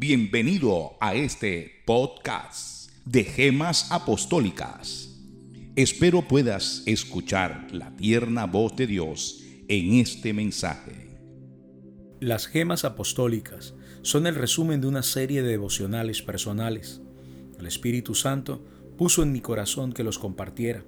Bienvenido a este podcast de Gemas Apostólicas. Espero puedas escuchar la tierna voz de Dios en este mensaje. Las gemas apostólicas son el resumen de una serie de devocionales personales. El Espíritu Santo puso en mi corazón que los compartiera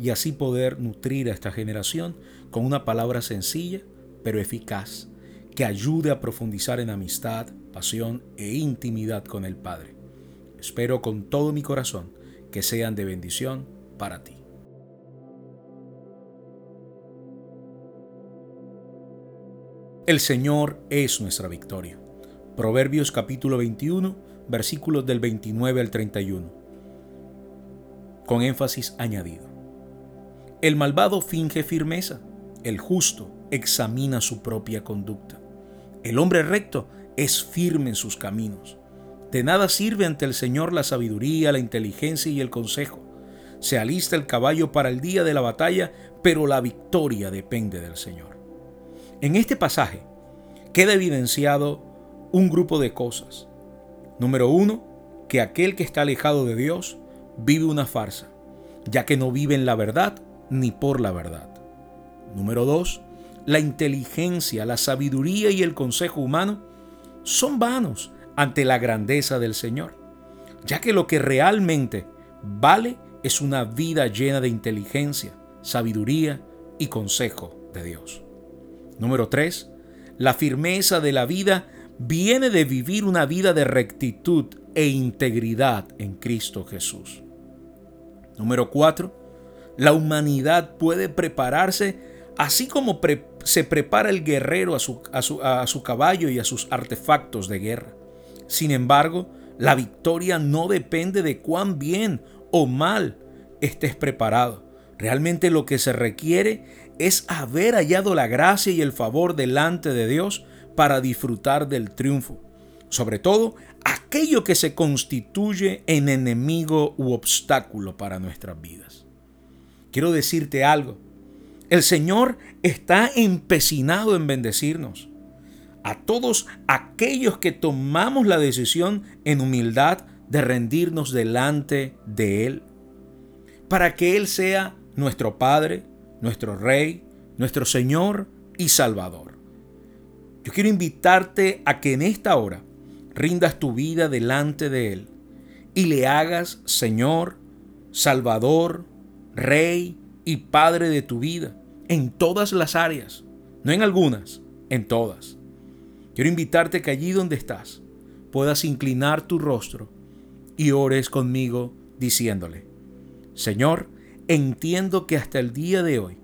y así poder nutrir a esta generación con una palabra sencilla pero eficaz que ayude a profundizar en amistad, pasión e intimidad con el Padre. Espero con todo mi corazón que sean de bendición para ti. El Señor es nuestra victoria. Proverbios capítulo 21, versículos del 29 al 31. Con énfasis añadido. El malvado finge firmeza, el justo examina su propia conducta. El hombre recto es firme en sus caminos. De nada sirve ante el Señor la sabiduría, la inteligencia y el consejo. Se alista el caballo para el día de la batalla, pero la victoria depende del Señor. En este pasaje queda evidenciado un grupo de cosas. Número uno, que aquel que está alejado de Dios vive una farsa, ya que no vive en la verdad ni por la verdad. Número dos, la inteligencia, la sabiduría y el consejo humano son vanos ante la grandeza del Señor, ya que lo que realmente vale es una vida llena de inteligencia, sabiduría y consejo de Dios. Número 3. La firmeza de la vida viene de vivir una vida de rectitud e integridad en Cristo Jesús. Número 4. La humanidad puede prepararse Así como se prepara el guerrero a su, a su caballo y a sus artefactos de guerra. Sin embargo, la victoria no depende de cuán bien o mal estés preparado. Realmente lo que se requiere es haber hallado la gracia y el favor delante de Dios para disfrutar del triunfo. Sobre todo, aquello que se constituye en enemigo u obstáculo para nuestras vidas. Quiero decirte algo. El Señor está empecinado en bendecirnos. A todos aquellos que tomamos la decisión en humildad de rendirnos delante de Él. Para que Él sea nuestro Padre, nuestro Rey, nuestro Señor y Salvador. Yo quiero invitarte a que en esta hora rindas tu vida delante de Él y le hagas Señor, Salvador, Rey y Padre de tu vida, en todas las áreas, no en algunas, en todas. Quiero invitarte que allí donde estás puedas inclinar tu rostro y ores conmigo diciéndole, Señor, entiendo que hasta el día de hoy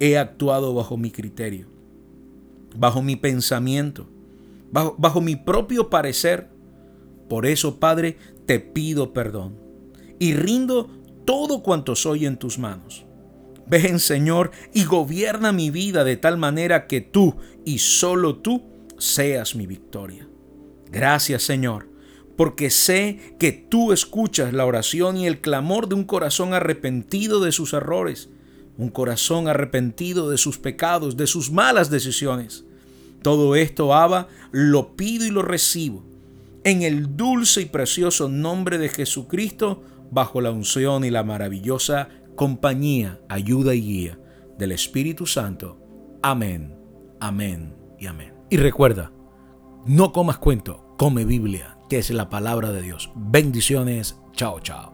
he actuado bajo mi criterio, bajo mi pensamiento, bajo, bajo mi propio parecer. Por eso, Padre, te pido perdón y rindo todo cuanto soy en tus manos. Ven, Señor, y gobierna mi vida de tal manera que tú y solo tú seas mi victoria. Gracias, Señor, porque sé que tú escuchas la oración y el clamor de un corazón arrepentido de sus errores, un corazón arrepentido de sus pecados, de sus malas decisiones. Todo esto, Abba, lo pido y lo recibo en el dulce y precioso nombre de Jesucristo, bajo la unción y la maravillosa compañía, ayuda y guía del Espíritu Santo. Amén, amén y amén. Y recuerda, no comas cuento, come Biblia, que es la palabra de Dios. Bendiciones, chao, chao.